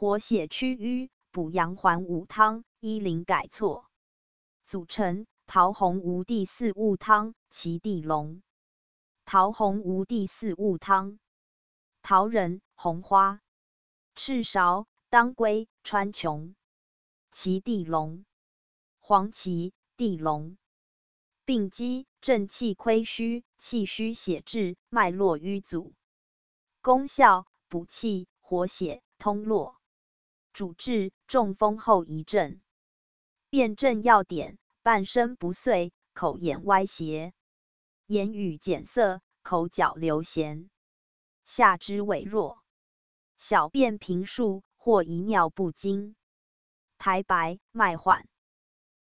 活血祛瘀、补阳还五汤，医灵改错。组成：桃红无地四物汤，其地龙。桃红无地四物汤：桃仁、红花、赤芍、当归、川穹。其地龙：黄芪、地龙。病机：正气亏虚，气虚血滞，脉络瘀阻。功效：补气、活血、通络。主治：中风后遗症。辨证要点：半身不遂，口眼歪斜。言语减涩，口角流涎，下肢萎弱，小便频数或遗尿不精，苔白，脉缓。